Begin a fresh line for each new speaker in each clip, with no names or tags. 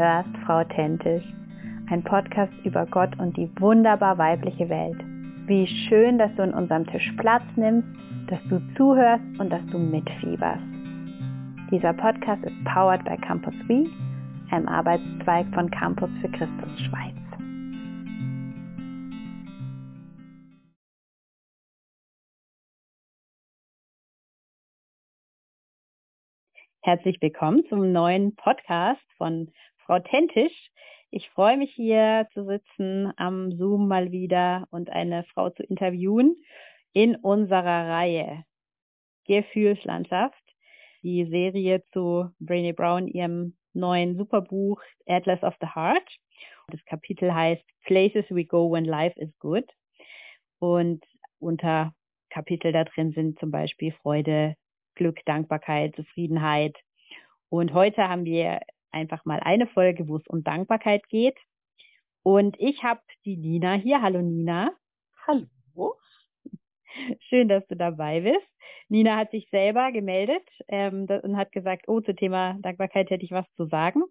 Hörst Frau Authentisch, ein Podcast über Gott und die wunderbar weibliche Welt. Wie schön, dass du in unserem Tisch Platz nimmst, dass du zuhörst und dass du mitfieberst. Dieser Podcast ist powered by Campus We, einem Arbeitszweig von Campus für Christus Schweiz. Herzlich willkommen zum neuen Podcast von Frau Tentisch. Ich freue mich hier zu sitzen am Zoom mal wieder und eine Frau zu interviewen in unserer Reihe Gefühlslandschaft, die Serie zu Brené Brown, ihrem neuen Superbuch Atlas of the Heart. Das Kapitel heißt Places We Go When Life is Good. Und unter Kapitel da drin sind zum Beispiel Freude, Glück, Dankbarkeit, Zufriedenheit. Und heute haben wir einfach mal eine Folge, wo es um Dankbarkeit geht. Und ich habe die Nina hier. Hallo Nina.
Hallo.
Schön, dass du dabei bist. Nina hat sich selber gemeldet ähm, und hat gesagt, oh, zum Thema Dankbarkeit hätte ich was zu sagen.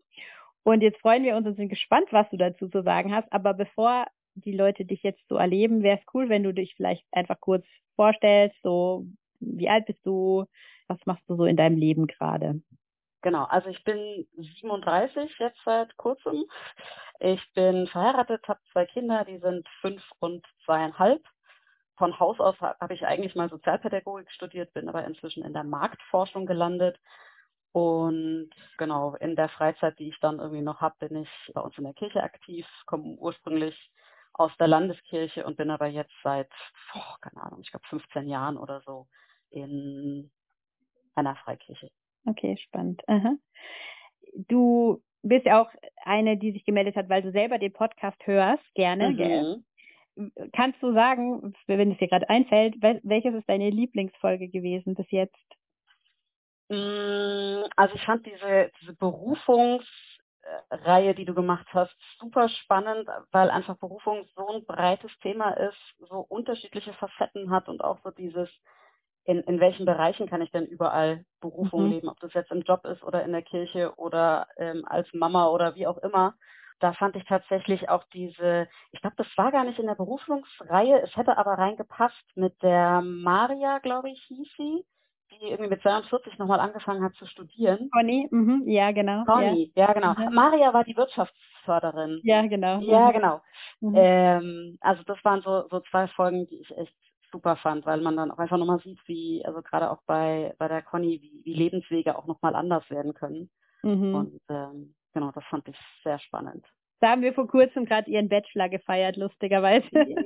Und jetzt freuen wir uns und sind gespannt, was du dazu zu sagen hast. Aber bevor die Leute dich jetzt so erleben, wäre es cool, wenn du dich vielleicht einfach kurz vorstellst, so wie alt bist du, was machst du so in deinem Leben gerade?
Genau, also ich bin 37 jetzt seit kurzem. Ich bin verheiratet, habe zwei Kinder, die sind fünf und zweieinhalb. Von Haus aus habe ich eigentlich mal Sozialpädagogik studiert, bin aber inzwischen in der Marktforschung gelandet. Und genau, in der Freizeit, die ich dann irgendwie noch habe, bin ich bei uns in der Kirche aktiv, komme ursprünglich aus der Landeskirche und bin aber jetzt seit, oh, keine Ahnung, ich glaube 15 Jahren oder so in einer Freikirche.
Okay, spannend. Aha. Du bist ja auch eine, die sich gemeldet hat, weil du selber den Podcast hörst, gerne. Mhm. Kannst du sagen, wenn es dir gerade einfällt, welches ist deine Lieblingsfolge gewesen bis jetzt?
Mm, also ich fand diese, diese Berufungsreihe, die du gemacht hast, super spannend, weil einfach Berufung so ein breites Thema ist, so unterschiedliche Facetten hat und auch so dieses in, in welchen Bereichen kann ich denn überall Berufung mhm. leben, ob das jetzt im Job ist oder in der Kirche oder ähm, als Mama oder wie auch immer. Da fand ich tatsächlich auch diese, ich glaube, das war gar nicht in der Berufungsreihe, es hätte aber reingepasst mit der Maria, glaube ich, hieß sie, die irgendwie mit 42 nochmal angefangen hat zu studieren.
Conny, mhm. ja, genau.
Conny, ja, ja genau. Mhm. Maria war die Wirtschaftsförderin.
Ja, genau.
Ja, mhm. genau. Mhm. Ähm, also das waren so, so zwei Folgen, die ich echt super fand, weil man dann auch einfach nochmal sieht, wie, also gerade auch bei, bei der Conny, wie, wie Lebenswege auch nochmal anders werden können. Mhm. Und ähm, genau, das fand ich sehr spannend.
Da haben wir vor kurzem gerade ihren Bachelor gefeiert, lustigerweise. Yay.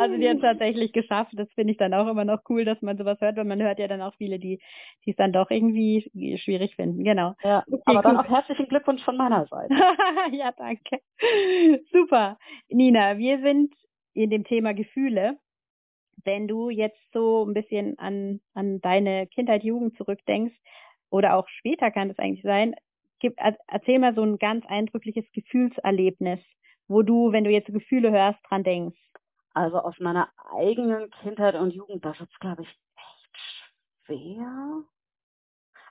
Also die hat es tatsächlich geschafft. Das finde ich dann auch immer noch cool, dass man sowas hört, weil man hört ja dann auch viele, die die es dann doch irgendwie schwierig finden. Genau.
Ja, okay, aber dann auch herzlichen Glückwunsch von meiner Seite.
ja, danke. Super. Nina, wir sind in dem Thema Gefühle wenn du jetzt so ein bisschen an, an deine Kindheit, Jugend zurückdenkst, oder auch später kann das eigentlich sein, gib, erzähl mal so ein ganz eindrückliches Gefühlserlebnis, wo du, wenn du jetzt Gefühle hörst, dran denkst.
Also aus meiner eigenen Kindheit und Jugend, das ist, glaube ich, echt schwer.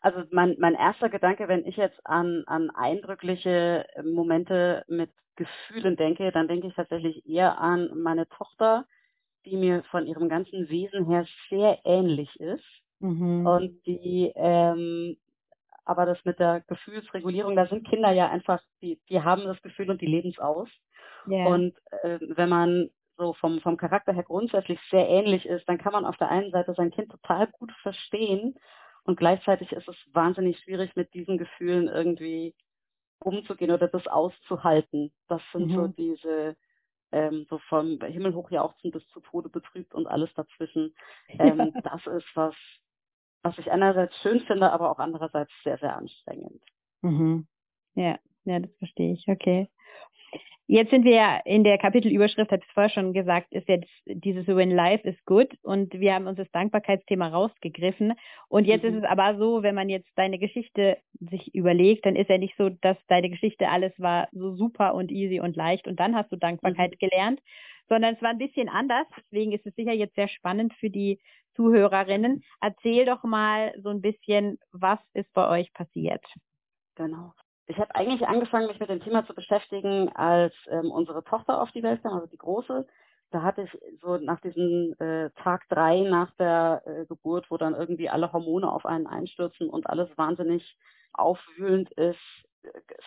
Also mein, mein erster Gedanke, wenn ich jetzt an, an eindrückliche Momente mit Gefühlen denke, dann denke ich tatsächlich eher an meine Tochter, die mir von ihrem ganzen Wesen her sehr ähnlich ist mhm. und die ähm, aber das mit der Gefühlsregulierung, da sind Kinder ja einfach, die, die haben das Gefühl und die leben es aus. Yeah. Und äh, wenn man so vom, vom Charakter her grundsätzlich sehr ähnlich ist, dann kann man auf der einen Seite sein Kind total gut verstehen und gleichzeitig ist es wahnsinnig schwierig, mit diesen Gefühlen irgendwie umzugehen oder das auszuhalten. Das sind mhm. so diese, ähm, so vom Himmel hoch jauchzen bis zu Tode betrübt und alles dazwischen. Ähm, das ist was, was ich einerseits schön finde, aber auch andererseits sehr, sehr anstrengend.
Mhm. Ja, ja, das verstehe ich. Okay. Jetzt sind wir ja in der Kapitelüberschrift, habe ich vorher schon gesagt, ist jetzt dieses When Life is Good und wir haben uns das Dankbarkeitsthema rausgegriffen. Und jetzt mhm. ist es aber so, wenn man jetzt deine Geschichte sich überlegt, dann ist ja nicht so, dass deine Geschichte alles war so super und easy und leicht und dann hast du Dankbarkeit mhm. gelernt, sondern es war ein bisschen anders. Deswegen ist es sicher jetzt sehr spannend für die Zuhörerinnen. Erzähl doch mal so ein bisschen, was ist bei euch passiert?
Genau. Ich habe eigentlich angefangen, mich mit dem Thema zu beschäftigen, als ähm, unsere Tochter auf die Welt kam, also die große. Da hatte ich so nach diesem äh, Tag drei nach der äh, Geburt, wo dann irgendwie alle Hormone auf einen einstürzen und alles wahnsinnig aufwühlend ist,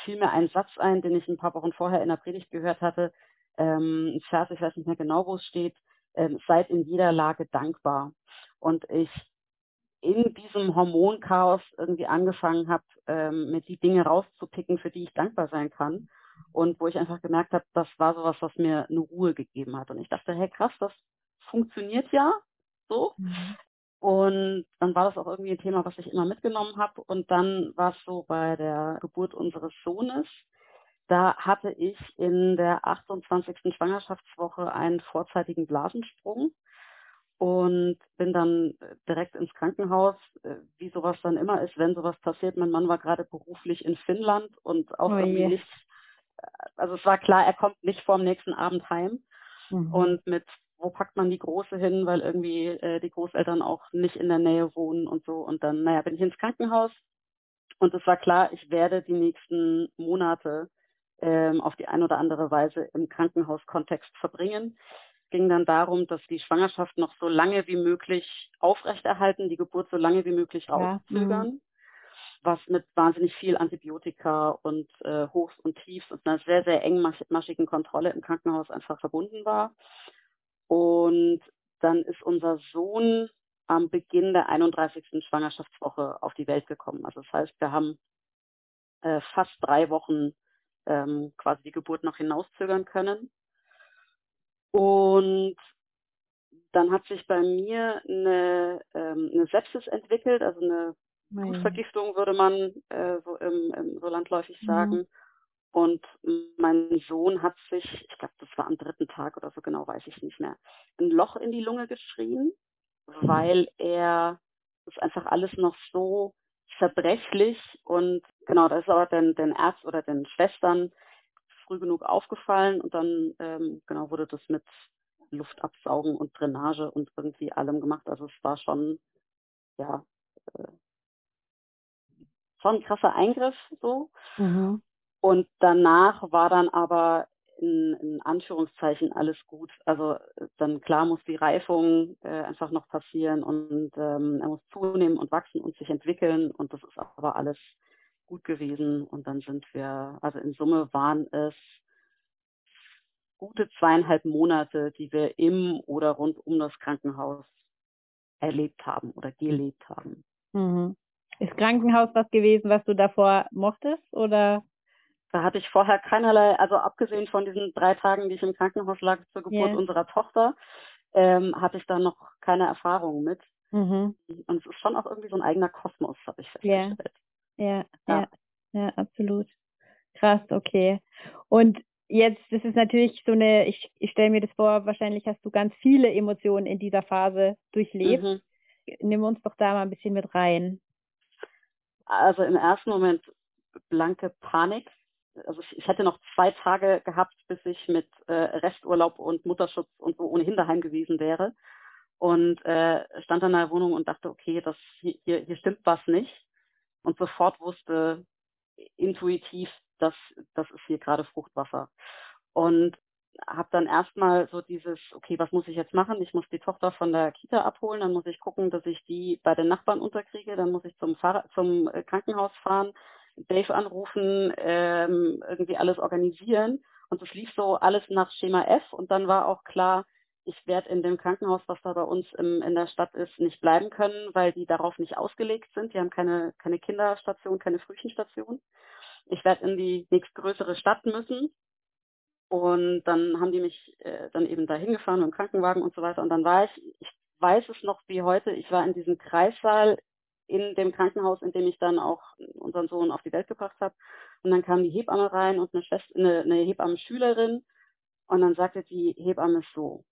fiel mir ein Satz ein, den ich ein paar Wochen vorher in der Predigt gehört hatte. Ähm, ein Vers, ich weiß nicht mehr genau, wo es steht. Ähm, seid in jeder Lage dankbar. Und ich in diesem Hormonchaos irgendwie angefangen habe, ähm, mir die Dinge rauszupicken, für die ich dankbar sein kann. Und wo ich einfach gemerkt habe, das war sowas, was mir eine Ruhe gegeben hat. Und ich dachte, hey krass, das funktioniert ja so. Mhm. Und dann war das auch irgendwie ein Thema, was ich immer mitgenommen habe. Und dann war es so bei der Geburt unseres Sohnes. Da hatte ich in der 28. Schwangerschaftswoche einen vorzeitigen Blasensprung und bin dann äh, direkt ins Krankenhaus, äh, wie sowas dann immer ist, wenn sowas passiert. Mein Mann war gerade beruflich in Finnland und auch oh irgendwie nicht, äh, also es war klar, er kommt nicht vorm nächsten Abend heim. Mhm. Und mit, wo packt man die Große hin, weil irgendwie äh, die Großeltern auch nicht in der Nähe wohnen und so. Und dann, naja, bin ich ins Krankenhaus und es war klar, ich werde die nächsten Monate ähm, auf die eine oder andere Weise im Krankenhauskontext verbringen ging dann darum, dass die Schwangerschaft noch so lange wie möglich aufrechterhalten, die Geburt so lange wie möglich rauszögern, ja. was mit wahnsinnig viel Antibiotika und äh, Hochs und Tiefs und einer sehr, sehr engmaschigen Kontrolle im Krankenhaus einfach verbunden war. Und dann ist unser Sohn am Beginn der 31. Schwangerschaftswoche auf die Welt gekommen. Also das heißt, wir haben äh, fast drei Wochen ähm, quasi die Geburt noch hinauszögern können. Und dann hat sich bei mir eine, ähm, eine Sepsis entwickelt, also eine Blutvergiftung würde man äh, so, im, im, so landläufig mhm. sagen. Mhm. Und mein Sohn hat sich, ich glaube, das war am dritten Tag oder so genau, weiß ich nicht mehr, ein Loch in die Lunge geschrien, weil er ist einfach alles noch so zerbrechlich und genau, da ist aber den, den Arzt oder den Schwestern früh genug aufgefallen und dann ähm, genau wurde das mit Luftabsaugen und Drainage und irgendwie allem gemacht. Also es war schon, ja, äh, schon ein krasser Eingriff so. Mhm. Und danach war dann aber in, in, Anführungszeichen alles gut. Also dann klar muss die Reifung äh, einfach noch passieren und ähm, er muss zunehmen und wachsen und sich entwickeln und das ist aber alles gut gewesen. Und dann sind wir, also in Summe waren es gute zweieinhalb Monate, die wir im oder rund um das Krankenhaus erlebt haben oder gelebt haben.
Mhm. Ist Krankenhaus was gewesen, was du davor mochtest oder?
Da hatte ich vorher keinerlei, also abgesehen von diesen drei Tagen, die ich im Krankenhaus lag zur Geburt yeah. unserer Tochter, ähm, hatte ich da noch keine Erfahrung mit. Mhm. Und es ist schon auch irgendwie so ein eigener Kosmos, habe ich festgestellt.
Ja, ja, ja, absolut. Krass, okay. Und jetzt, das ist natürlich so eine, ich, ich stelle mir das vor, wahrscheinlich hast du ganz viele Emotionen in dieser Phase durchlebt. Mhm. Nimm uns doch da mal ein bisschen mit rein.
Also im ersten Moment blanke Panik. Also ich, ich hätte noch zwei Tage gehabt, bis ich mit äh, Resturlaub und Mutterschutz und so ohnehin daheim gewesen wäre. Und äh, stand in der Wohnung und dachte, okay, das hier, hier stimmt was nicht und sofort wusste intuitiv, dass das ist hier gerade Fruchtwasser. Und habe dann erstmal so dieses, okay, was muss ich jetzt machen? Ich muss die Tochter von der Kita abholen, dann muss ich gucken, dass ich die bei den Nachbarn unterkriege, dann muss ich zum, Fahrrad, zum äh, Krankenhaus fahren, Dave anrufen, ähm, irgendwie alles organisieren. Und es lief so alles nach Schema F und dann war auch klar, ich werde in dem Krankenhaus, was da bei uns im, in der Stadt ist, nicht bleiben können, weil die darauf nicht ausgelegt sind. Die haben keine, keine Kinderstation, keine Frühchenstation. Ich werde in die nächstgrößere Stadt müssen. Und dann haben die mich äh, dann eben dahin gefahren mit dem Krankenwagen und so weiter. Und dann war ich, ich weiß es noch wie heute, ich war in diesem Kreissaal in dem Krankenhaus, in dem ich dann auch unseren Sohn auf die Welt gebracht habe. Und dann kam die Hebamme rein und eine, Schwester, eine, eine Hebammenschülerin. Und dann sagte die Hebamme so,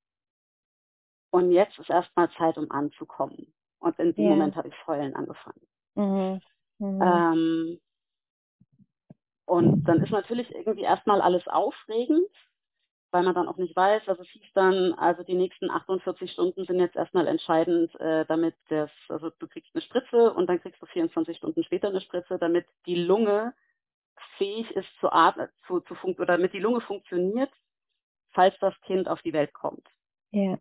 und jetzt ist erstmal Zeit, um anzukommen. Und in dem ja. Moment habe ich heulen angefangen. Mhm. Mhm. Ähm, und dann ist natürlich irgendwie erstmal alles aufregend, weil man dann auch nicht weiß, also es hieß dann, also die nächsten 48 Stunden sind jetzt erstmal entscheidend, äh, damit das, also du kriegst eine Spritze und dann kriegst du 24 Stunden später eine Spritze, damit die Lunge fähig ist zu atmen, zu, zu fun oder damit die Lunge funktioniert, falls das Kind auf die Welt kommt.
Ja.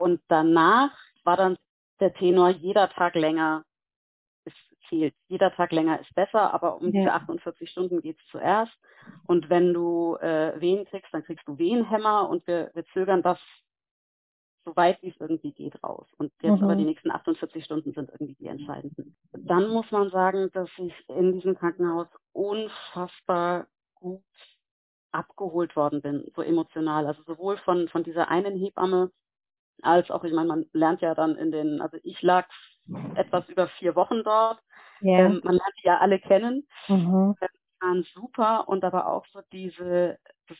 Und danach war dann der Tenor, jeder Tag länger ist zählt. Jeder Tag länger ist besser, aber um ja. diese 48 Stunden geht es zuerst. Und wenn du äh, Wehen kriegst, dann kriegst du Wehenhämmer und wir, wir zögern das so weit wie es irgendwie geht raus. Und jetzt mhm. aber die nächsten 48 Stunden sind irgendwie die entscheidenden. Dann muss man sagen, dass ich in diesem Krankenhaus unfassbar gut abgeholt worden bin, so emotional. Also sowohl von, von dieser einen Hebamme, als auch, ich meine, man lernt ja dann in den, also ich lag etwas über vier Wochen dort. Yeah. Ähm, man lernt die ja alle kennen. Mhm. Die waren super und aber auch so diese, das,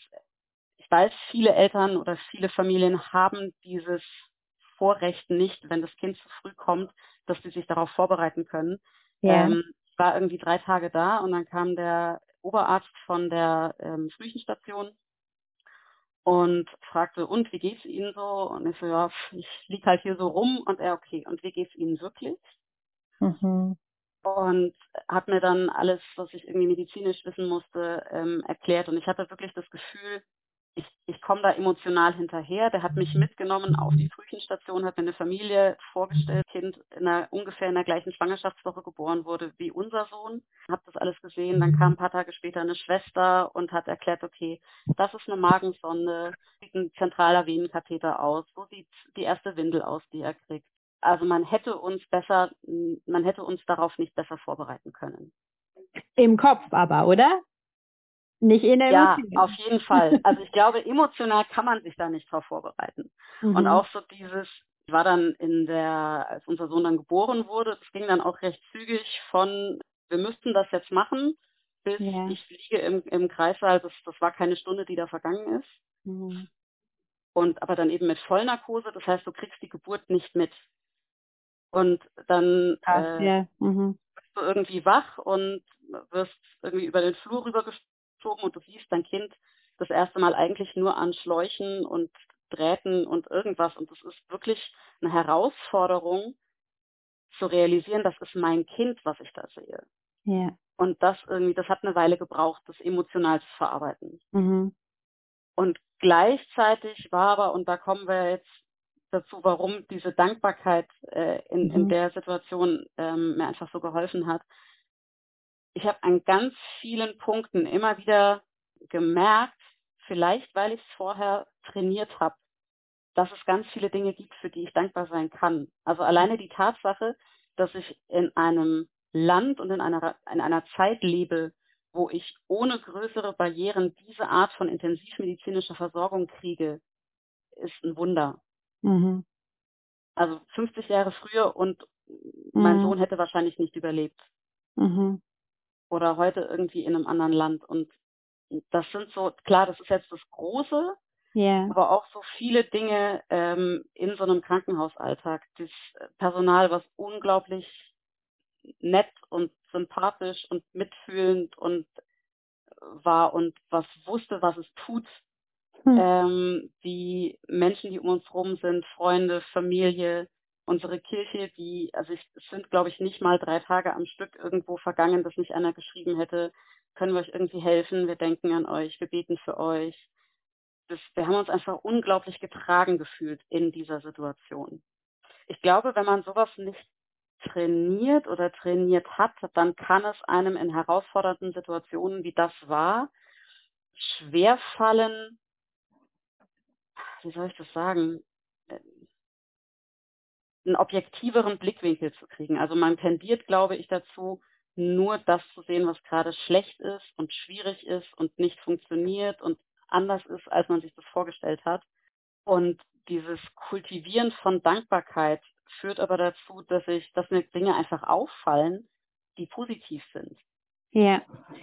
ich weiß, viele Eltern oder viele Familien haben dieses Vorrecht nicht, wenn das Kind zu früh kommt, dass sie sich darauf vorbereiten können. Yeah. Ähm, ich war irgendwie drei Tage da und dann kam der Oberarzt von der ähm, Frühchenstation und fragte, und wie geht's Ihnen so? Und ich so, ja, ich lieg halt hier so rum und er, okay, und wie geht's Ihnen wirklich? Mhm. Und hat mir dann alles, was ich irgendwie medizinisch wissen musste, ähm, erklärt. Und ich hatte wirklich das Gefühl, ich, ich komme da emotional hinterher. Der hat mich mitgenommen auf die Frühchenstation, hat mir eine Familie vorgestellt, Kind in einer, ungefähr in der gleichen Schwangerschaftswoche geboren wurde wie unser Sohn. Hab das alles gesehen. Dann kam ein paar Tage später eine Schwester und hat erklärt, okay, das ist eine Magensonde, sieht ein zentraler Venenkatheter aus, so sieht die erste Windel aus, die er kriegt. Also man hätte uns besser, man hätte uns darauf nicht besser vorbereiten können.
Im Kopf aber, oder? Nicht in der
Ja, auf jeden Fall. Also ich glaube, emotional kann man sich da nicht drauf vorbereiten. Mhm. Und auch so dieses, ich war dann in der, als unser Sohn dann geboren wurde, das ging dann auch recht zügig von, wir müssten das jetzt machen, bis ja. ich liege im, im Kreissaal. Das, das war keine Stunde, die da vergangen ist. Mhm. Und aber dann eben mit Vollnarkose, das heißt, du kriegst die Geburt nicht mit. Und dann
Ach, äh, ja. mhm.
bist du irgendwie wach und wirst irgendwie über den Flur rübergestoßen gezogen und du siehst dein Kind das erste Mal eigentlich nur an Schläuchen und Drähten und irgendwas. Und das ist wirklich eine Herausforderung zu realisieren, das ist mein Kind, was ich da sehe.
Ja.
Und das irgendwie, das hat eine Weile gebraucht, das emotional zu verarbeiten.
Mhm.
Und gleichzeitig war aber, und da kommen wir jetzt dazu, warum diese Dankbarkeit äh, in, mhm. in der Situation ähm, mir einfach so geholfen hat, ich habe an ganz vielen Punkten immer wieder gemerkt, vielleicht weil ich es vorher trainiert habe, dass es ganz viele Dinge gibt, für die ich dankbar sein kann. Also alleine die Tatsache, dass ich in einem Land und in einer, in einer Zeit lebe, wo ich ohne größere Barrieren diese Art von intensivmedizinischer Versorgung kriege, ist ein Wunder.
Mhm.
Also 50 Jahre früher und mein mhm. Sohn hätte wahrscheinlich nicht überlebt.
Mhm
oder heute irgendwie in einem anderen Land. Und das sind so, klar, das ist jetzt das Große,
yeah.
aber auch so viele Dinge ähm, in so einem Krankenhausalltag. Das Personal, was unglaublich nett und sympathisch und mitfühlend und war und was wusste, was es tut. Hm. Ähm, die Menschen, die um uns rum sind, Freunde, Familie, unsere Kirche, die, also ich, es sind, glaube ich, nicht mal drei Tage am Stück irgendwo vergangen, dass nicht einer geschrieben hätte, können wir euch irgendwie helfen, wir denken an euch, wir beten für euch. Das, wir haben uns einfach unglaublich getragen gefühlt in dieser Situation. Ich glaube, wenn man sowas nicht trainiert oder trainiert hat, dann kann es einem in herausfordernden Situationen, wie das war, schwerfallen, wie soll ich das sagen, einen objektiveren Blickwinkel zu kriegen. Also man tendiert, glaube ich, dazu, nur das zu sehen, was gerade schlecht ist und schwierig ist und nicht funktioniert und anders ist, als man sich das vorgestellt hat. Und dieses Kultivieren von Dankbarkeit führt aber dazu, dass ich, dass mir Dinge einfach auffallen, die positiv sind.
Ja,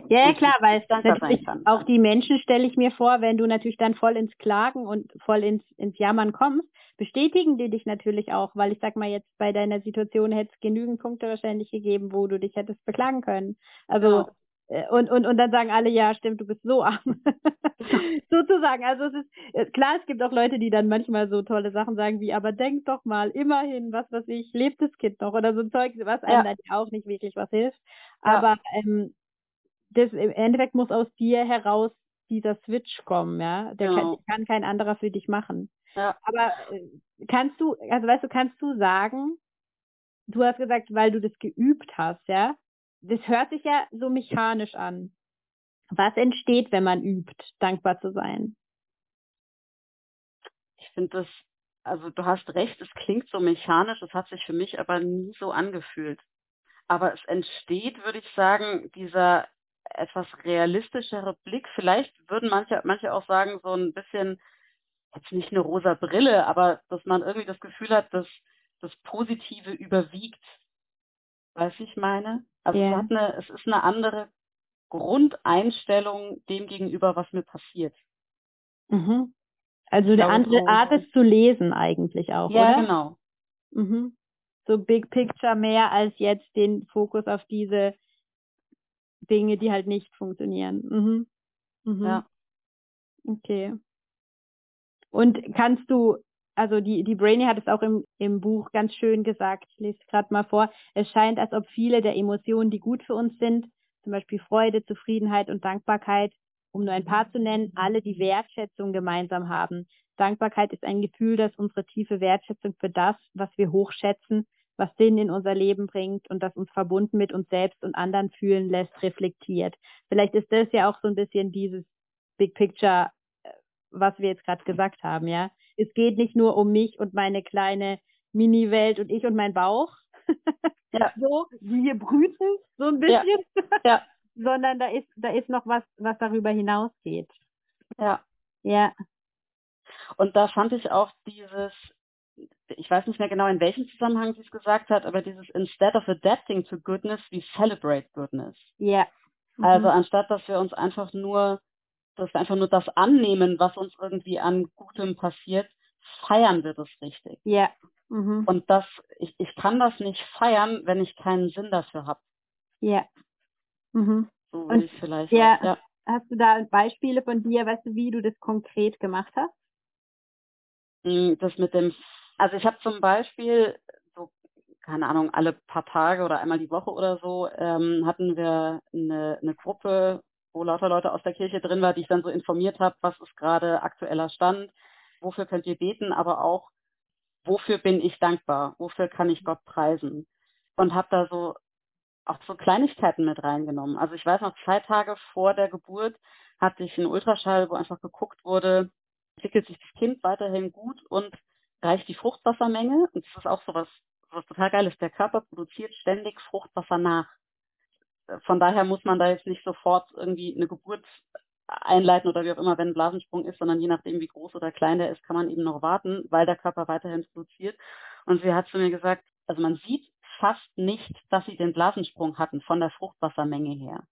ja, ja klar, weil natürlich auch die Menschen stelle ich mir vor, wenn du natürlich dann voll ins Klagen und voll ins, ins Jammern kommst, bestätigen die dich natürlich auch, weil ich sag mal jetzt bei deiner Situation hätte es genügend Punkte wahrscheinlich gegeben, wo du dich hättest beklagen können. Also ja. Äh, und, und, und dann sagen alle, ja, stimmt, du bist so arm. Sozusagen. Also es ist äh, klar, es gibt auch Leute, die dann manchmal so tolle Sachen sagen wie, aber denk doch mal, immerhin, was weiß ich, lebt das Kind noch oder so ein Zeug, was einem ja. dann auch nicht wirklich was hilft. Ja. Aber ähm, das im Endeffekt muss aus dir heraus dieser Switch kommen, ja. Der
Genau.
kann, kann kein anderer für dich machen.
Ja.
Aber äh, kannst du, also weißt du, kannst du sagen, du hast gesagt, weil du das geübt hast, ja? Das hört sich ja so mechanisch an. Was entsteht, wenn man übt, dankbar zu sein?
Ich finde das, also du hast recht, es klingt so mechanisch, es hat sich für mich aber nie so angefühlt. Aber es entsteht, würde ich sagen, dieser etwas realistischere Blick. Vielleicht würden manche, manche auch sagen, so ein bisschen, jetzt nicht eine rosa Brille, aber dass man irgendwie das Gefühl hat, dass das Positive überwiegt. Weißt du, ich meine? Also
Ja.
es, hat eine, es ist eine andere Grundeinstellung dem gegenüber, was mir passiert.
Mhm. Also eine andere
so-
Art, es zu lesen eigentlich auch,
ja,
oder?
genau.
Mhm. So Big Picture mehr als jetzt den Fokus auf diese Dinge, die halt nicht funktionieren. Mhm. Mhm.
Ja.
Okay. Und kannst du, also die, die Brainy hat es auch im, im Buch ganz schön gesagt, ich lese es gerade mal vor, es scheint, als ob viele der Emotionen, die gut für uns sind, zum Beispiel Freude, Zufriedenheit und Dankbarkeit, um nur ein paar zu nennen, alle die Wertschätzung gemeinsam haben. Dankbarkeit ist ein Gefühl, das unsere tiefe Wertschätzung für das, was wir hochschätzen, was Sinn in unser Leben bringt und das uns verbunden mit uns selbst und anderen fühlen lässt, reflektiert. Vielleicht ist das ja auch so ein bisschen dieses Big Picture, äh, was wir jetzt gerade gesagt haben, ja. Es geht nicht nur um mich und meine kleine Mini-Welt und ich und mein Bauch.
Ja.
So, die hier brüten, so ein
Ja.
bisschen.
Ja.
Sondern da ist, da ist noch was, was darüber hinausgeht.
Ja.
Ja.
Und da fand ich auch dieses, ich weiß nicht mehr genau, in welchem Zusammenhang sie es gesagt hat, aber dieses instead of adapting to goodness, we celebrate goodness.
Ja.
Also
Mhm.
anstatt, dass wir uns einfach nur, dass wir einfach nur das annehmen, was uns irgendwie an Gutem passiert, feiern wir das richtig.
Ja. Mhm.
Und das, ich, ich kann das nicht feiern, wenn ich keinen Sinn dafür habe.
Ja. Mhm.
So
Und-
ich vielleicht
ja.
sagen. Ja.
Hast du da Beispiele von dir, weißt du, wie du das konkret gemacht hast?
Mm, Das mit dem, also ich habe zum Beispiel so, keine Ahnung, alle paar Tage oder einmal die Woche oder so, ähm, hatten wir eine, eine Gruppe, wo lauter Leute aus der Kirche drin war, die ich dann so informiert habe, was ist gerade aktueller Stand, wofür könnt ihr beten, aber auch, wofür bin ich dankbar, wofür kann ich Gott preisen. Und habe da so auch so Kleinigkeiten mit reingenommen. Also ich weiß noch, zwei Tage vor der Geburt hatte ich einen Ultraschall, wo einfach geguckt wurde, entwickelt sich das Kind weiterhin gut und reicht die Fruchtwassermenge. Und das ist auch so was, was total geil ist. Der Körper produziert ständig Fruchtwasser nach. Von daher muss man da jetzt nicht sofort irgendwie eine Geburt einleiten oder wie auch immer, wenn ein Blasensprung ist, sondern je nachdem, wie groß oder klein der ist, kann man eben noch warten, weil der Körper weiterhin produziert. Und sie hat zu mir gesagt, also man sieht fast nicht, dass sie den Blasensprung hatten von der Fruchtwassermenge her.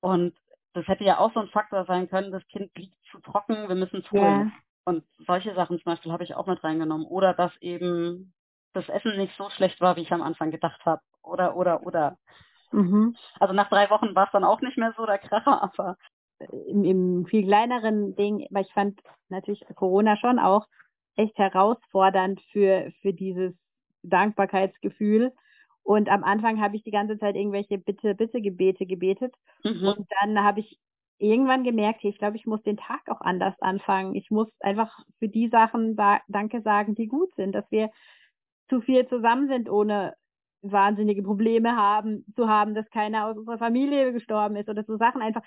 Und das hätte ja auch so ein Faktor sein können, das Kind liegt zu trocken, wir müssen es holen. Und solche Sachen zum Beispiel habe ich auch mit reingenommen. Oder dass eben das Essen nicht so schlecht war, wie ich am Anfang gedacht habe. Oder, oder, oder.
Mhm.
Also nach drei Wochen war es dann auch nicht mehr so der Kracher, aber
Im, Im viel kleineren Ding, weil ich fand natürlich Corona schon auch echt herausfordernd für, für dieses Dankbarkeitsgefühl. Und am Anfang habe ich die ganze Zeit irgendwelche Bitte, Bitte Gebete gebetet.
mhm.
Und dann habe ich irgendwann gemerkt, hey, ich glaube, ich muss den Tag auch anders anfangen. Ich muss einfach für die Sachen da Danke sagen, die gut sind, dass wir zu viel zusammen sind, ohne wahnsinnige Probleme haben, zu haben, dass keiner aus unserer Familie gestorben ist oder so Sachen einfach.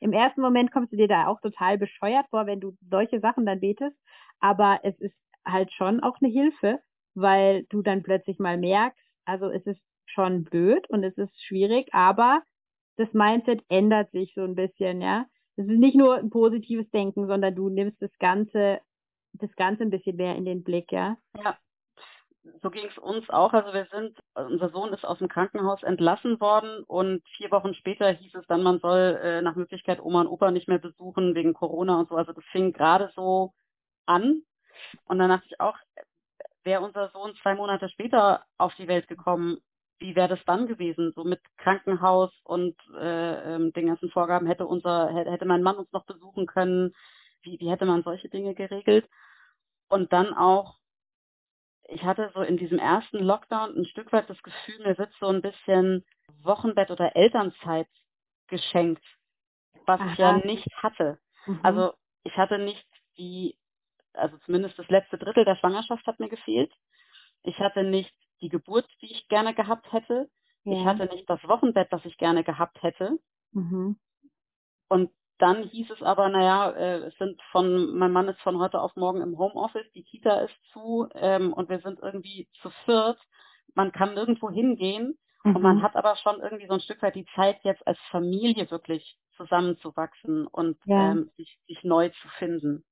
Im ersten Moment kommst du dir da auch total bescheuert vor, wenn du solche Sachen dann betest. Aber es ist halt schon auch eine Hilfe, weil du dann plötzlich mal merkst, also es ist schon blöd und es ist schwierig, aber das Mindset ändert sich so ein bisschen, ja. Es ist nicht nur ein positives Denken, sondern du nimmst das Ganze, das Ganze ein bisschen mehr in den Blick, ja.
Ja, so ging es uns auch. Also wir sind, unser Sohn ist aus dem Krankenhaus entlassen worden und vier Wochen später hieß es dann, man soll äh, nach Möglichkeit Oma und Opa nicht mehr besuchen wegen Corona und so. Also das fing gerade so an. Und dann dachte ich auch, wäre unser Sohn zwei Monate später auf die Welt gekommen, wie wäre das dann gewesen? So mit Krankenhaus und äh, ähm, den ganzen Vorgaben hätte unser, hätte, hätte mein Mann uns noch besuchen können. Wie, wie hätte man solche Dinge geregelt? Und dann auch, ich hatte so in diesem ersten Lockdown ein Stück weit das Gefühl, mir wird so ein bisschen Wochenbett oder Elternzeit geschenkt. was
Aha.
ich ja nicht hatte.
Mhm.
Also ich hatte nicht die, also zumindest das letzte Drittel der Schwangerschaft hat mir gefehlt. Ich hatte nicht die Geburt, die ich gerne gehabt hätte.
ja.
Ich hatte nicht das Wochenbett, das ich gerne gehabt hätte.
Mhm.
Und dann hieß es aber, naja, äh, es sind von, mein Mann ist von heute auf morgen im Homeoffice, die Kita ist zu ähm, und wir sind irgendwie zu viert. Man kann nirgendwo hingehen und man
Mhm.
hat aber schon irgendwie so ein Stück weit die Zeit, jetzt als Familie wirklich zusammenzuwachsen und
Ja.
ähm, sich, sich neu zu finden.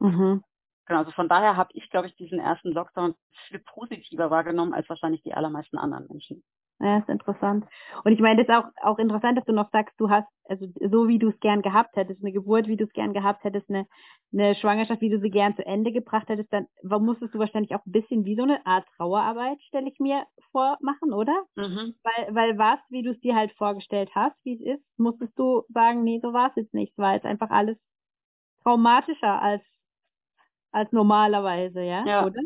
Mhm.
Genau, also von daher habe ich, glaube ich, diesen ersten Lockdown viel positiver wahrgenommen als wahrscheinlich die allermeisten anderen Menschen.
Ja, ist interessant. Und ich meine, das ist auch, auch interessant, dass du noch sagst, du hast, also so wie du es gern gehabt hättest, eine Geburt, wie du es gern gehabt hättest, eine, eine Schwangerschaft, wie du sie gern zu Ende gebracht hättest, dann musstest du wahrscheinlich auch ein bisschen wie so eine Art Trauerarbeit, stelle ich mir vor, machen, oder?
Mhm.
Weil, weil was, wie du es dir halt vorgestellt hast, wie es ist, musstest du sagen, nee, so war es jetzt nicht. Es war jetzt einfach alles traumatischer als, als normalerweise, ja,
Ja.
oder?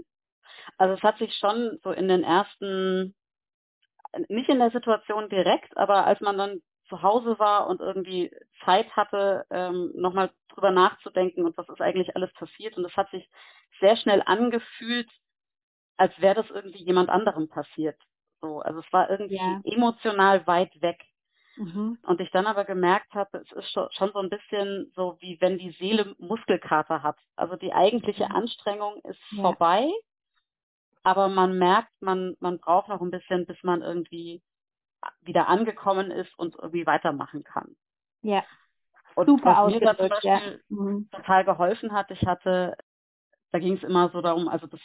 Also es hat sich schon so in den ersten, nicht in der Situation direkt, aber als man dann zu Hause war und irgendwie Zeit hatte, ähm, nochmal drüber nachzudenken und was ist eigentlich alles passiert. Und es hat sich sehr schnell angefühlt, als wäre das irgendwie jemand anderem passiert. So, also es war irgendwie
Ja.
emotional weit weg.
Mhm.
Und ich dann aber gemerkt habe, es ist schon, so ein bisschen so, wie wenn die Seele Muskelkater hat. Also die eigentliche
Mhm.
Anstrengung ist
Ja.
vorbei, aber man merkt, man, man braucht noch ein bisschen, bis man irgendwie wieder angekommen ist und irgendwie weitermachen kann.
Ja.
Und
Super
was mir da zum
ausgedrückt, ja. Mhm.
total geholfen hat, ich hatte, da ging es immer so darum, also das,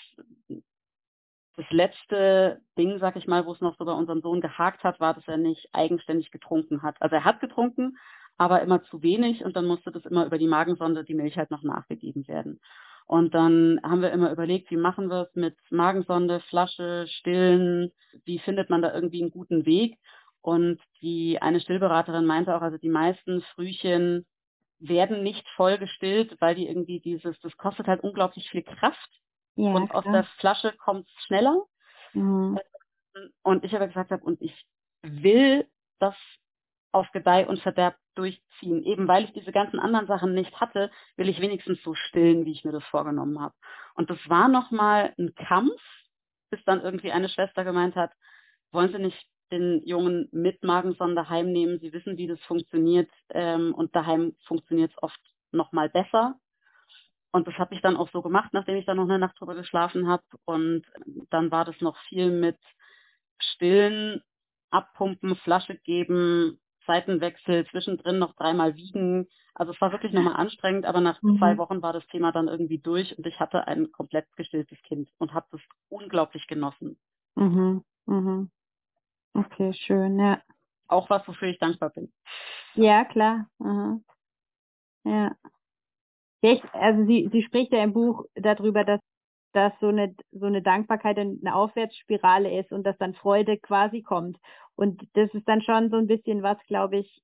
das letzte Ding, sag ich mal, wo es noch so bei unserem Sohn gehakt hat, war, dass er nicht eigenständig getrunken hat. Also er hat getrunken, aber immer zu wenig und dann musste das immer über die Magensonde die Milch halt noch nachgegeben werden. Und dann haben wir immer überlegt, wie machen wir es mit Magensonde, Flasche, Stillen, wie findet man da irgendwie einen guten Weg? Und die eine Stillberaterin meinte auch, also die meisten Frühchen werden nicht voll gestillt, weil die irgendwie dieses, das kostet halt unglaublich viel Kraft
Ja,
und aus der. Flasche kommt es schneller.
Mhm.
Und ich aber gesagt habe, und ich will das auf Gedeih und Verderb durchziehen. Eben weil ich diese ganzen anderen Sachen nicht hatte, will ich wenigstens so stillen, wie ich mir das vorgenommen habe. Und das war nochmal ein Kampf, bis dann irgendwie eine Schwester gemeint hat, wollen Sie nicht den Jungen mit Magensonde heimnehmen? Sie wissen, wie das funktioniert ähm, und daheim funktioniert es oft nochmal besser. Und das habe ich dann auch so gemacht, nachdem ich dann noch eine Nacht drüber geschlafen habe. Und dann war das noch viel mit Stillen, Abpumpen, Flasche geben, Seitenwechsel, zwischendrin noch dreimal wiegen. Also es war wirklich nochmal anstrengend, aber nach
Mhm.
zwei Wochen war das Thema dann irgendwie durch und ich hatte ein komplett gestilltes Kind und habe das unglaublich genossen.
Mhm. Mhm. Okay, schön, ja.
Auch was, wofür ich dankbar bin.
Ja, klar. Mhm. Ja. Also sie, sie spricht ja im Buch darüber, dass dass so eine so eine Dankbarkeit eine Aufwärtsspirale ist und dass dann Freude quasi kommt. Und das ist dann schon so ein bisschen was, glaube ich,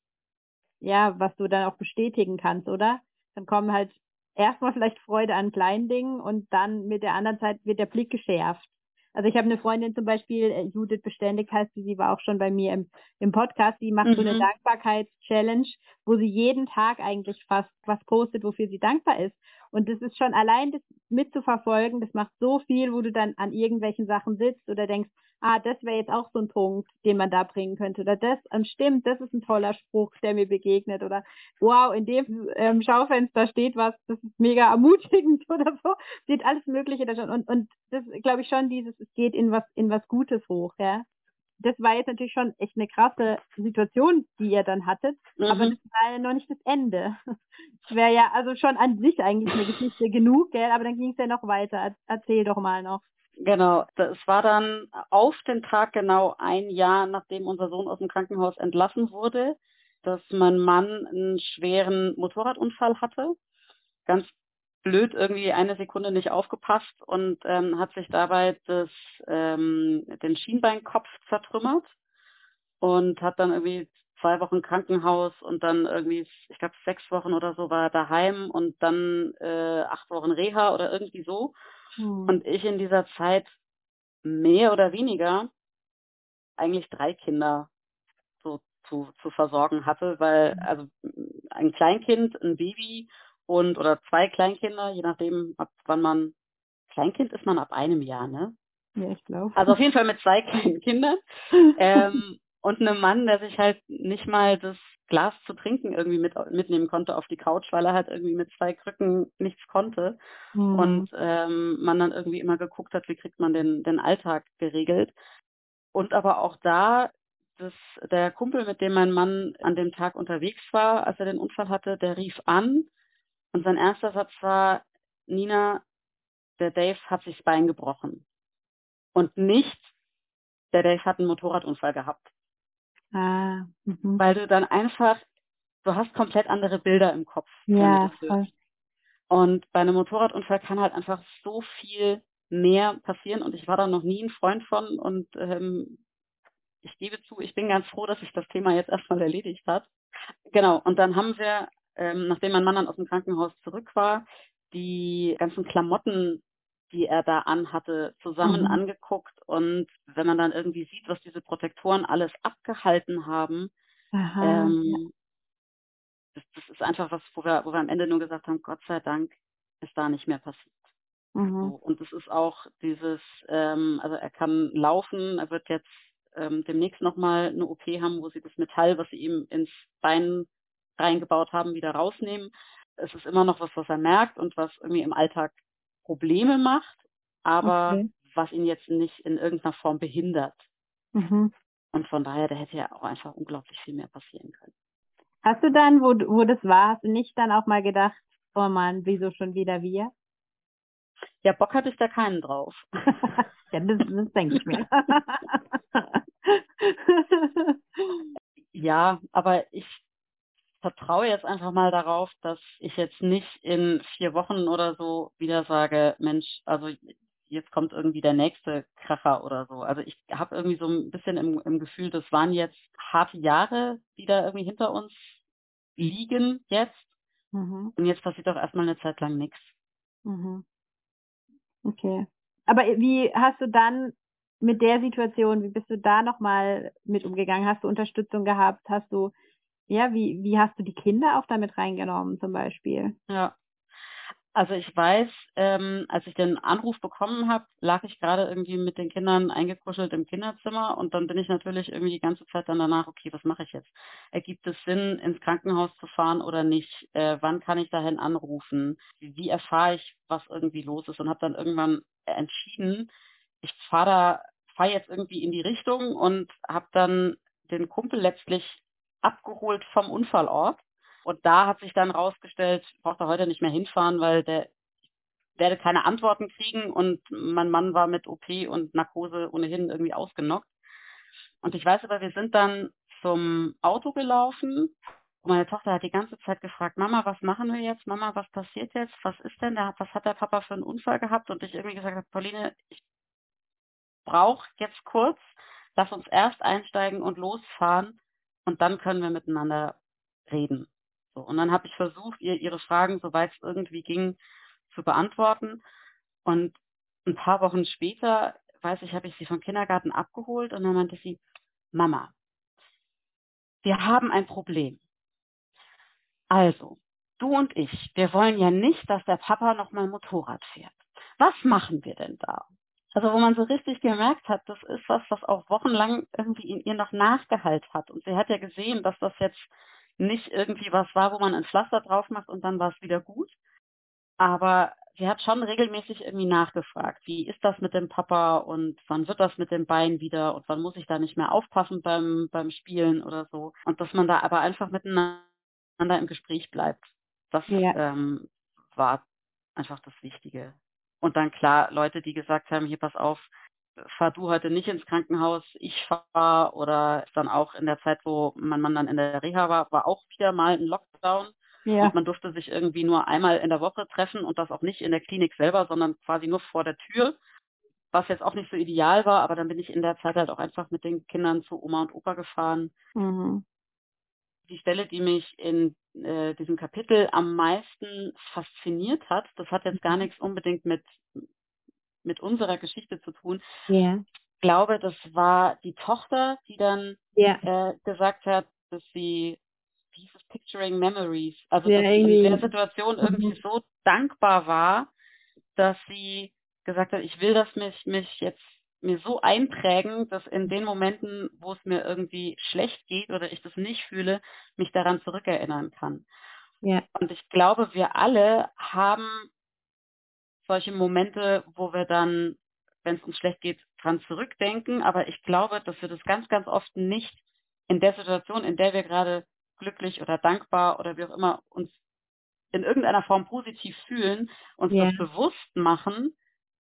ja, was du dann auch bestätigen kannst, oder? Dann kommen halt erstmal vielleicht Freude an kleinen Dingen und dann mit der anderen Zeit wird der Blick geschärft. Also ich habe eine Freundin zum Beispiel, äh, Judith Beständig heißt sie, sie war auch schon bei mir im, im Podcast, die macht so eine
Mhm.
Dankbarkeits-Challenge, wo sie jeden Tag eigentlich fast was postet, wofür sie dankbar ist. Und das ist schon allein das mitzuverfolgen, das macht so viel, wo du dann an irgendwelchen Sachen sitzt oder denkst, ah, das wäre jetzt auch so ein Punkt, den man da bringen könnte. Oder das, ähm, stimmt, das ist ein toller Spruch, der mir begegnet. Oder wow, in dem ähm, Schaufenster steht was, das ist mega ermutigend oder so. Steht alles Mögliche da schon. Und, und das glaube ich schon, dieses, es geht in was, in was Gutes hoch, ja. Das war jetzt natürlich schon echt eine krasse Situation, die ihr dann hattet, aber
Mhm.
das war ja noch nicht das Ende. Das wäre ja also schon an sich eigentlich eine Geschichte genug, gell? Aber dann ging es ja noch weiter. Er- Erzähl doch mal noch.
Genau, das war dann auf den Tag genau ein Jahr, nachdem unser Sohn aus dem Krankenhaus entlassen wurde, dass mein Mann einen schweren Motorradunfall hatte. Ganz blöd irgendwie eine Sekunde nicht aufgepasst und ähm, hat sich dabei das, ähm, den Schienbeinkopf zertrümmert und hat dann irgendwie zwei Wochen Krankenhaus und dann irgendwie, ich glaube, sechs Wochen oder so war er daheim und dann äh, acht Wochen Reha oder irgendwie so.
Hm.
Und ich in dieser Zeit mehr oder weniger eigentlich drei Kinder so zu, zu versorgen hatte, weil also ein Kleinkind, ein Baby und oder zwei Kleinkinder, je nachdem, ab wann man Kleinkind ist man ab einem Jahr, ne?
Ja, ich glaube.
Also auf jeden Fall mit zwei kleinen Kindern. Ähm, und einem Mann, der sich halt nicht mal das Glas zu trinken irgendwie mit, mitnehmen konnte auf die Couch, weil er halt irgendwie mit zwei Krücken nichts konnte. Mhm. Und ähm, man dann irgendwie immer geguckt hat, wie kriegt man den, den Alltag geregelt. Und aber auch da, dass der Kumpel, mit dem mein Mann an dem Tag unterwegs war, als er den Unfall hatte, der rief an und sein erster Satz war, Nina, der Dave hat sich das Bein gebrochen. Und nicht, der Dave hat einen Motorradunfall gehabt.
Ah,
mhm. Weil du dann einfach, du hast komplett andere Bilder im Kopf.
Ja, voll.
Und bei einem Motorradunfall kann halt einfach so viel mehr passieren und ich war da noch nie ein Freund von und ähm, ich gebe zu, ich bin ganz froh, dass sich das Thema jetzt erstmal erledigt hat. Genau, und dann haben wir, ähm, nachdem mein Mann dann aus dem Krankenhaus zurück war, die ganzen Klamotten die er da anhatte, zusammen mhm. angeguckt. Und wenn man dann irgendwie sieht, was diese Protektoren alles abgehalten haben,
ähm,
das, das, ist einfach was, wo wir, wo wir am Ende nur gesagt haben, Gott sei Dank ist da nicht mehr passiert. Mhm. So, und es ist auch dieses, ähm, also er kann laufen, er wird jetzt ähm, demnächst nochmal eine OP haben, wo sie das Metall, was sie ihm ins Bein reingebaut haben, wieder rausnehmen. Es ist immer noch was, was er merkt und was irgendwie im Alltag Probleme macht, aber okay. was ihn jetzt nicht in irgendeiner Form behindert.
Mhm.
Und von daher, da hätte ja auch einfach unglaublich viel mehr passieren können.
Hast du dann, wo, wo das war, hast du nicht dann auch mal gedacht, oh Mann, wieso schon wieder wir?
Ja, Bock hatte ich da keinen drauf.
ja, das, das denke ich mir.
ja, aber ich vertraue jetzt einfach mal darauf, dass ich jetzt nicht in vier Wochen oder so wieder sage, Mensch, also jetzt kommt irgendwie der nächste Kracher oder so. Also ich habe irgendwie so ein bisschen im, im Gefühl, das waren jetzt harte Jahre, die da irgendwie hinter uns liegen jetzt. Mhm. Und jetzt passiert doch erstmal eine Zeit lang nichts.
Mhm. Okay. Aber wie hast du dann mit der Situation, wie bist du da nochmal mit umgegangen? Hast du Unterstützung gehabt? Hast du ja, wie, wie hast du die Kinder auch damit reingenommen zum Beispiel?
Ja. Also ich weiß, ähm, als ich den Anruf bekommen habe, lag ich gerade irgendwie mit den Kindern eingekuschelt im Kinderzimmer und dann bin ich natürlich irgendwie die ganze Zeit dann danach, okay, was mache ich jetzt? Ergibt es Sinn, ins Krankenhaus zu fahren oder nicht? Äh, wann kann ich dahin anrufen? Wie, erfahre ich, was irgendwie los ist? Und habe dann irgendwann entschieden, ich fahre da, fahre jetzt irgendwie in die Richtung und habe dann den Kumpel letztlich abgeholt vom Unfallort. Und da hat sich dann rausgestellt, ich brauchte heute nicht mehr hinfahren, weil der werde keine Antworten kriegen und mein Mann war mit OP und Narkose ohnehin irgendwie ausgenockt. Und ich weiß aber, wir sind dann zum Auto gelaufen. Und meine Tochter hat die ganze Zeit gefragt, Mama, was machen wir jetzt? Mama, was passiert jetzt? Was ist denn da? Was hat der Papa für einen Unfall gehabt? Und ich irgendwie gesagt habe, Pauline, ich brauche jetzt kurz, lass uns erst einsteigen und losfahren und dann können wir miteinander reden. So, und dann habe ich versucht, ihr ihre Fragen, soweit es irgendwie ging, zu beantworten. Und ein paar Wochen später, weiß ich, habe ich sie vom Kindergarten abgeholt und dann meinte sie, Mama, wir haben ein Problem. Also, du und ich, wir wollen ja nicht, dass der Papa nochmal Motorrad fährt. Was machen wir denn da? Also wo man so richtig gemerkt hat, das ist was, was auch wochenlang irgendwie in ihr noch nachgehalt hat. Und sie hat ja gesehen, dass das jetzt nicht irgendwie was war, wo man ein Pflaster drauf macht und dann war es wieder gut. Aber sie hat schon regelmäßig irgendwie nachgefragt, wie ist das mit dem Papa und wann wird das mit dem Bein wieder und wann muss ich da nicht mehr aufpassen beim, beim Spielen oder so. Und dass man da aber einfach miteinander im Gespräch bleibt. Das ja. ähm, war einfach das Wichtige. Und dann klar, Leute, die gesagt haben, hier pass auf, fahr du heute nicht ins Krankenhaus, ich fahr oder dann auch in der Zeit, wo mein Mann dann in der Reha war, war auch wieder mal ein Lockdown. Ja. Und man durfte sich irgendwie nur einmal in der Woche treffen und das auch nicht in der Klinik selber, sondern quasi nur vor der Tür, was jetzt auch nicht so ideal war, aber dann bin ich in der Zeit halt auch einfach mit den Kindern zu Oma und Opa gefahren.
Mhm
die Stelle, die mich in äh, diesem Kapitel am meisten fasziniert hat, das hat jetzt gar mhm. nichts unbedingt mit, mit unserer Geschichte zu tun.
Ja.
Ich glaube, das war die Tochter, die dann
ja.
äh, gesagt hat, dass sie dieses capturing memories. Also sie in
irgendwie.
der Situation irgendwie
Mhm.
so dankbar war, dass sie gesagt hat, ich will das mich, mich jetzt mir so einprägen, dass in den Momenten, wo es mir irgendwie schlecht geht oder ich das nicht fühle, mich daran zurückerinnern kann.
Ja,
Und ich glaube, wir alle haben solche Momente, wo wir dann, wenn es uns schlecht geht, dran zurückdenken. Aber ich glaube, dass wir das ganz, ganz oft nicht in der Situation, in der wir gerade glücklich oder dankbar oder wie auch immer uns in irgendeiner Form positiv fühlen, uns
Ja.
das bewusst machen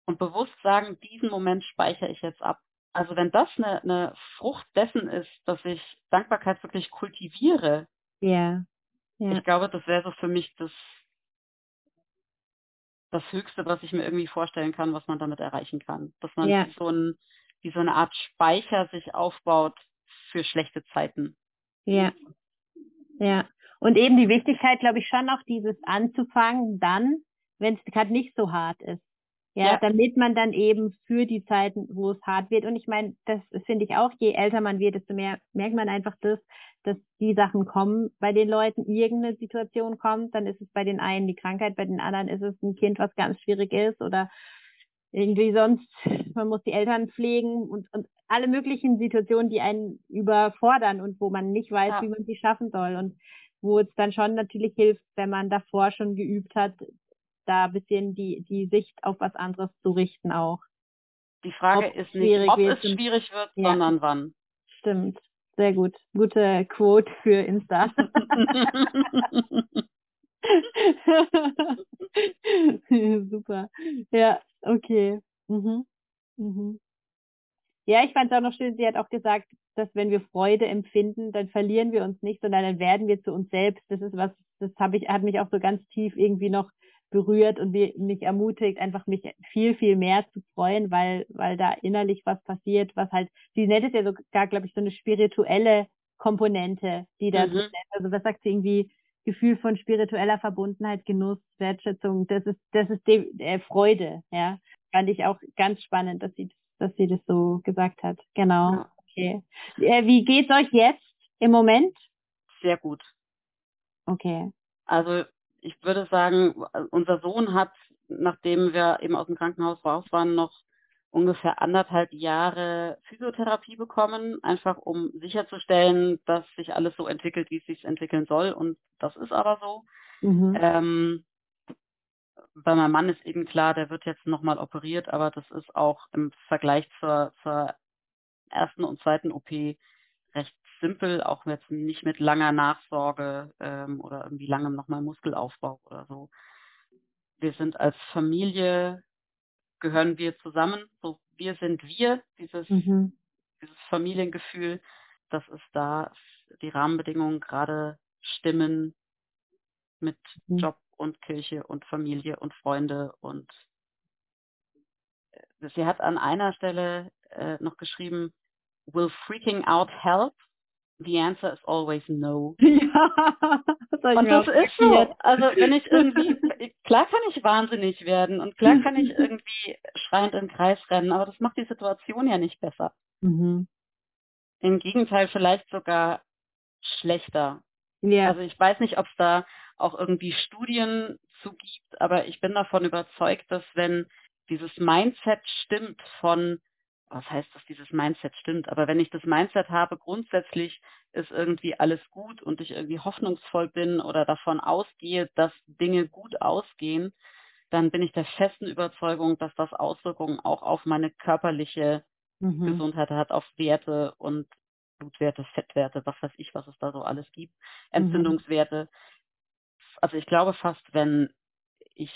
und bewusst sagen, diesen Moment speichere ich jetzt ab. Also wenn das eine, eine Frucht dessen ist, dass ich Dankbarkeit wirklich kultiviere,
ja, ja,
ich glaube, das wäre so für mich das, das Höchste, was ich mir irgendwie vorstellen kann, was man damit erreichen kann. Dass man
Ja.
so, ein, wie so eine Art Speicher sich aufbaut für schlechte Zeiten.
ja, ja. Und eben die Wichtigkeit, glaube ich, schon auch dieses anzufangen, dann, wenn es gerade nicht so hart ist. Ja,
Ja.
damit man dann eben für die Zeiten, wo es hart wird. Und ich meine, das finde ich auch, je älter man wird, desto mehr merkt man einfach das, dass die Sachen kommen bei den Leuten, irgendeine Situation kommt, dann ist es bei den einen die Krankheit, bei den anderen ist es ein Kind, was ganz schwierig ist oder irgendwie sonst, man muss die Eltern pflegen und, und alle möglichen Situationen, die einen überfordern und wo man nicht weiß,
Ja.
wie man sie schaffen soll und wo es dann schon natürlich hilft, wenn man davor schon geübt hat, da ein bisschen die, die Sicht auf was anderes zu richten auch.
Die Frage
Ob
ist nicht, ob es schwierig wird,
Ja.
sondern wann.
Stimmt. Sehr gut. Gute Quote für Insta. Super. Ja, okay. Mhm. Mhm. Ja, ich fand es auch noch schön, sie hat auch gesagt, dass wenn wir Freude empfinden, dann verlieren wir uns nicht, sondern dann werden wir zu uns selbst. Das ist was, das habe ich, hat mich auch so ganz tief irgendwie noch berührt und mi- mich ermutigt, einfach mich viel, viel mehr zu freuen, weil, weil da innerlich was passiert, was halt, sie nennt es ja sogar, glaube ich, so eine spirituelle Komponente, die da
Mhm.
drin ist. Also was sagt sie irgendwie? Gefühl von spiritueller Verbundenheit, Genuss, Wertschätzung, das ist, das ist die, äh, Freude, ja. Fand ich auch ganz spannend, dass sie, dass sie das so gesagt hat. Genau. Okay. Äh, wie geht's euch jetzt im Moment?
Sehr gut.
Okay.
Also ich würde sagen, unser Sohn hat, nachdem wir eben aus dem Krankenhaus raus waren, noch ungefähr anderthalb Jahre Physiotherapie bekommen, einfach um sicherzustellen, dass sich alles so entwickelt, wie es sich entwickeln soll. Und das ist aber so.
Mhm.
Ähm, bei meinem Mann ist eben klar, der wird jetzt nochmal operiert, aber das ist auch im Vergleich zur, zur ersten und zweiten OP simpel, auch jetzt nicht mit langer Nachsorge ähm, oder irgendwie langem nochmal Muskelaufbau oder so. Wir sind als Familie, gehören wir zusammen, so wir sind wir, dieses,
Mhm.
dieses Familiengefühl, das ist da, die Rahmenbedingungen gerade stimmen mit
Mhm.
Job und Kirche und Familie und Freunde und äh, sie hat an einer Stelle äh, noch geschrieben, will freaking out help? The answer is always no.
Ja, das
Und das ist so. Also wenn ich irgendwie, klar kann ich wahnsinnig werden und klar kann ich irgendwie schreiend im Kreis rennen, aber das macht die Situation ja nicht besser.
Mhm.
Im Gegenteil, vielleicht sogar schlechter.
Ja.
Also ich weiß nicht, ob es da auch irgendwie Studien zu gibt, aber ich bin davon überzeugt, dass wenn dieses Mindset stimmt von, was heißt, dass dieses Mindset stimmt, aber wenn ich das Mindset habe, grundsätzlich ist irgendwie alles gut und ich irgendwie hoffnungsvoll bin oder davon ausgehe, dass Dinge gut ausgehen, dann bin ich der festen Überzeugung, dass das Auswirkungen auch auf meine körperliche
mhm.
Gesundheit hat, auf Werte und Blutwerte, Fettwerte, was weiß ich, was es da so alles gibt, Entzündungswerte. Also ich glaube fast, wenn ich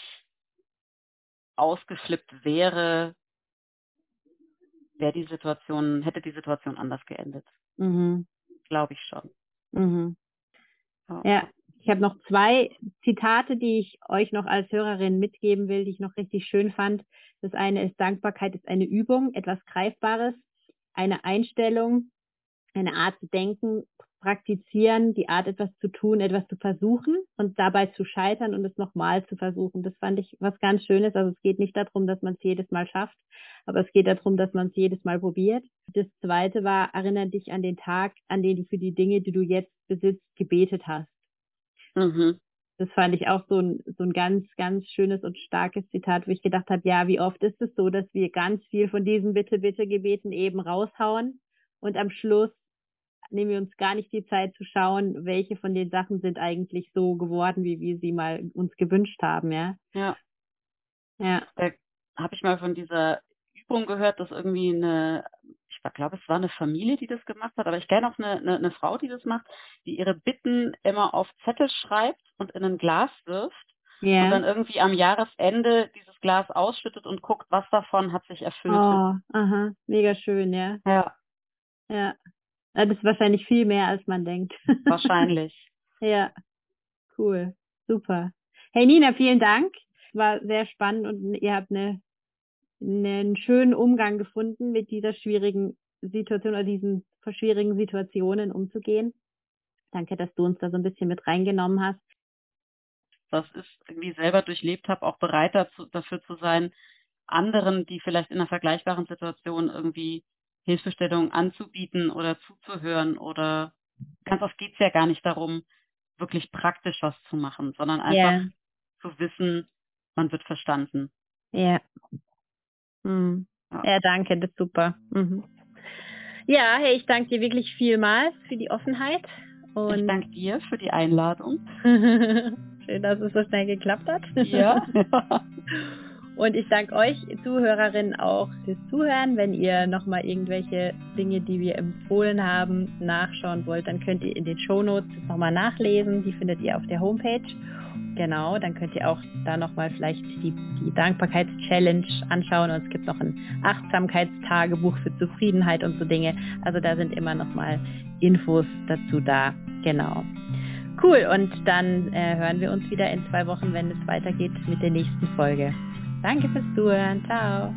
ausgeflippt wäre, wäre die Situation, hätte die Situation anders geendet.
Mhm.
Glaube ich schon.
Mhm. Ja, ich habe noch zwei Zitate, die ich euch noch als Hörerin mitgeben will, die ich noch richtig schön fand. Das eine ist Dankbarkeit ist eine Übung, etwas Greifbares, eine Einstellung, eine Art zu denken, praktizieren, die Art etwas zu tun, etwas zu versuchen und dabei zu scheitern und es nochmal zu versuchen. Das fand ich was ganz Schönes. Also es geht nicht darum, dass man es jedes Mal schafft, aber es geht darum, dass man es jedes Mal probiert. Das zweite war, erinnere dich an den Tag, an den du für die Dinge, die du jetzt besitzt, gebetet hast.
Mhm.
Das fand ich auch so ein, so ein ganz, ganz schönes und starkes Zitat, wo ich gedacht habe, ja, wie oft ist es so, dass wir ganz viel von diesen Bitte, Bitte Gebeten eben raushauen und am Schluss nehmen wir uns gar nicht die Zeit zu schauen, welche von den Sachen sind eigentlich so geworden, wie wir sie mal uns gewünscht haben, ja.
Ja.
Ja.
Da habe ich mal von dieser Übung gehört, dass irgendwie eine, ich glaube, es war eine Familie, die das gemacht hat, aber ich kenne auch eine, eine, eine Frau, die das macht, die ihre Bitten immer auf Zettel schreibt und in ein Glas wirft
Ja.
und dann irgendwie am Jahresende dieses Glas ausschüttet und guckt, was davon hat sich erfüllt.
Oh, aha, mega schön,
ja.
Ja, Ja. Das ist wahrscheinlich viel mehr, als man denkt.
wahrscheinlich.
ja, cool, super. Hey Nina, vielen Dank. Es war sehr spannend und ihr habt eine, einen schönen Umgang gefunden, mit dieser schwierigen Situation oder diesen schwierigen Situationen umzugehen. Danke, dass du uns da so ein bisschen mit reingenommen hast.
das ist irgendwie selber durchlebt habe, auch bereit dazu, dafür zu sein, anderen, die vielleicht in einer vergleichbaren Situation irgendwie Hilfestellung anzubieten oder zuzuhören oder ganz oft geht es ja gar nicht darum, wirklich praktisch was zu machen, sondern einfach
Ja.
zu wissen, man wird verstanden.
Ja. Hm.
Ja.
Ja, danke, das ist super. Mhm. Ja, hey, ich danke dir wirklich vielmals für die Offenheit.
Ich
Und
danke dir für die Einladung.
schön, dass es so schnell geklappt hat.
Ja.
Und ich danke euch Zuhörerinnen auch fürs Zuhören. Wenn ihr nochmal irgendwelche Dinge, die wir empfohlen haben, nachschauen wollt, dann könnt ihr in den Shownotes das nochmal nachlesen. Die findet ihr auf der Homepage. Genau, dann könnt ihr auch da nochmal vielleicht die, die Dankbarkeits-Challenge anschauen. Und es gibt noch ein Achtsamkeitstagebuch für Zufriedenheit und so Dinge. Also da sind immer nochmal Infos dazu da. Genau. Cool, und dann äh, hören wir uns wieder in zwei Wochen, wenn es weitergeht mit der nächsten Folge. Danke fürs Zuhören. Ciao.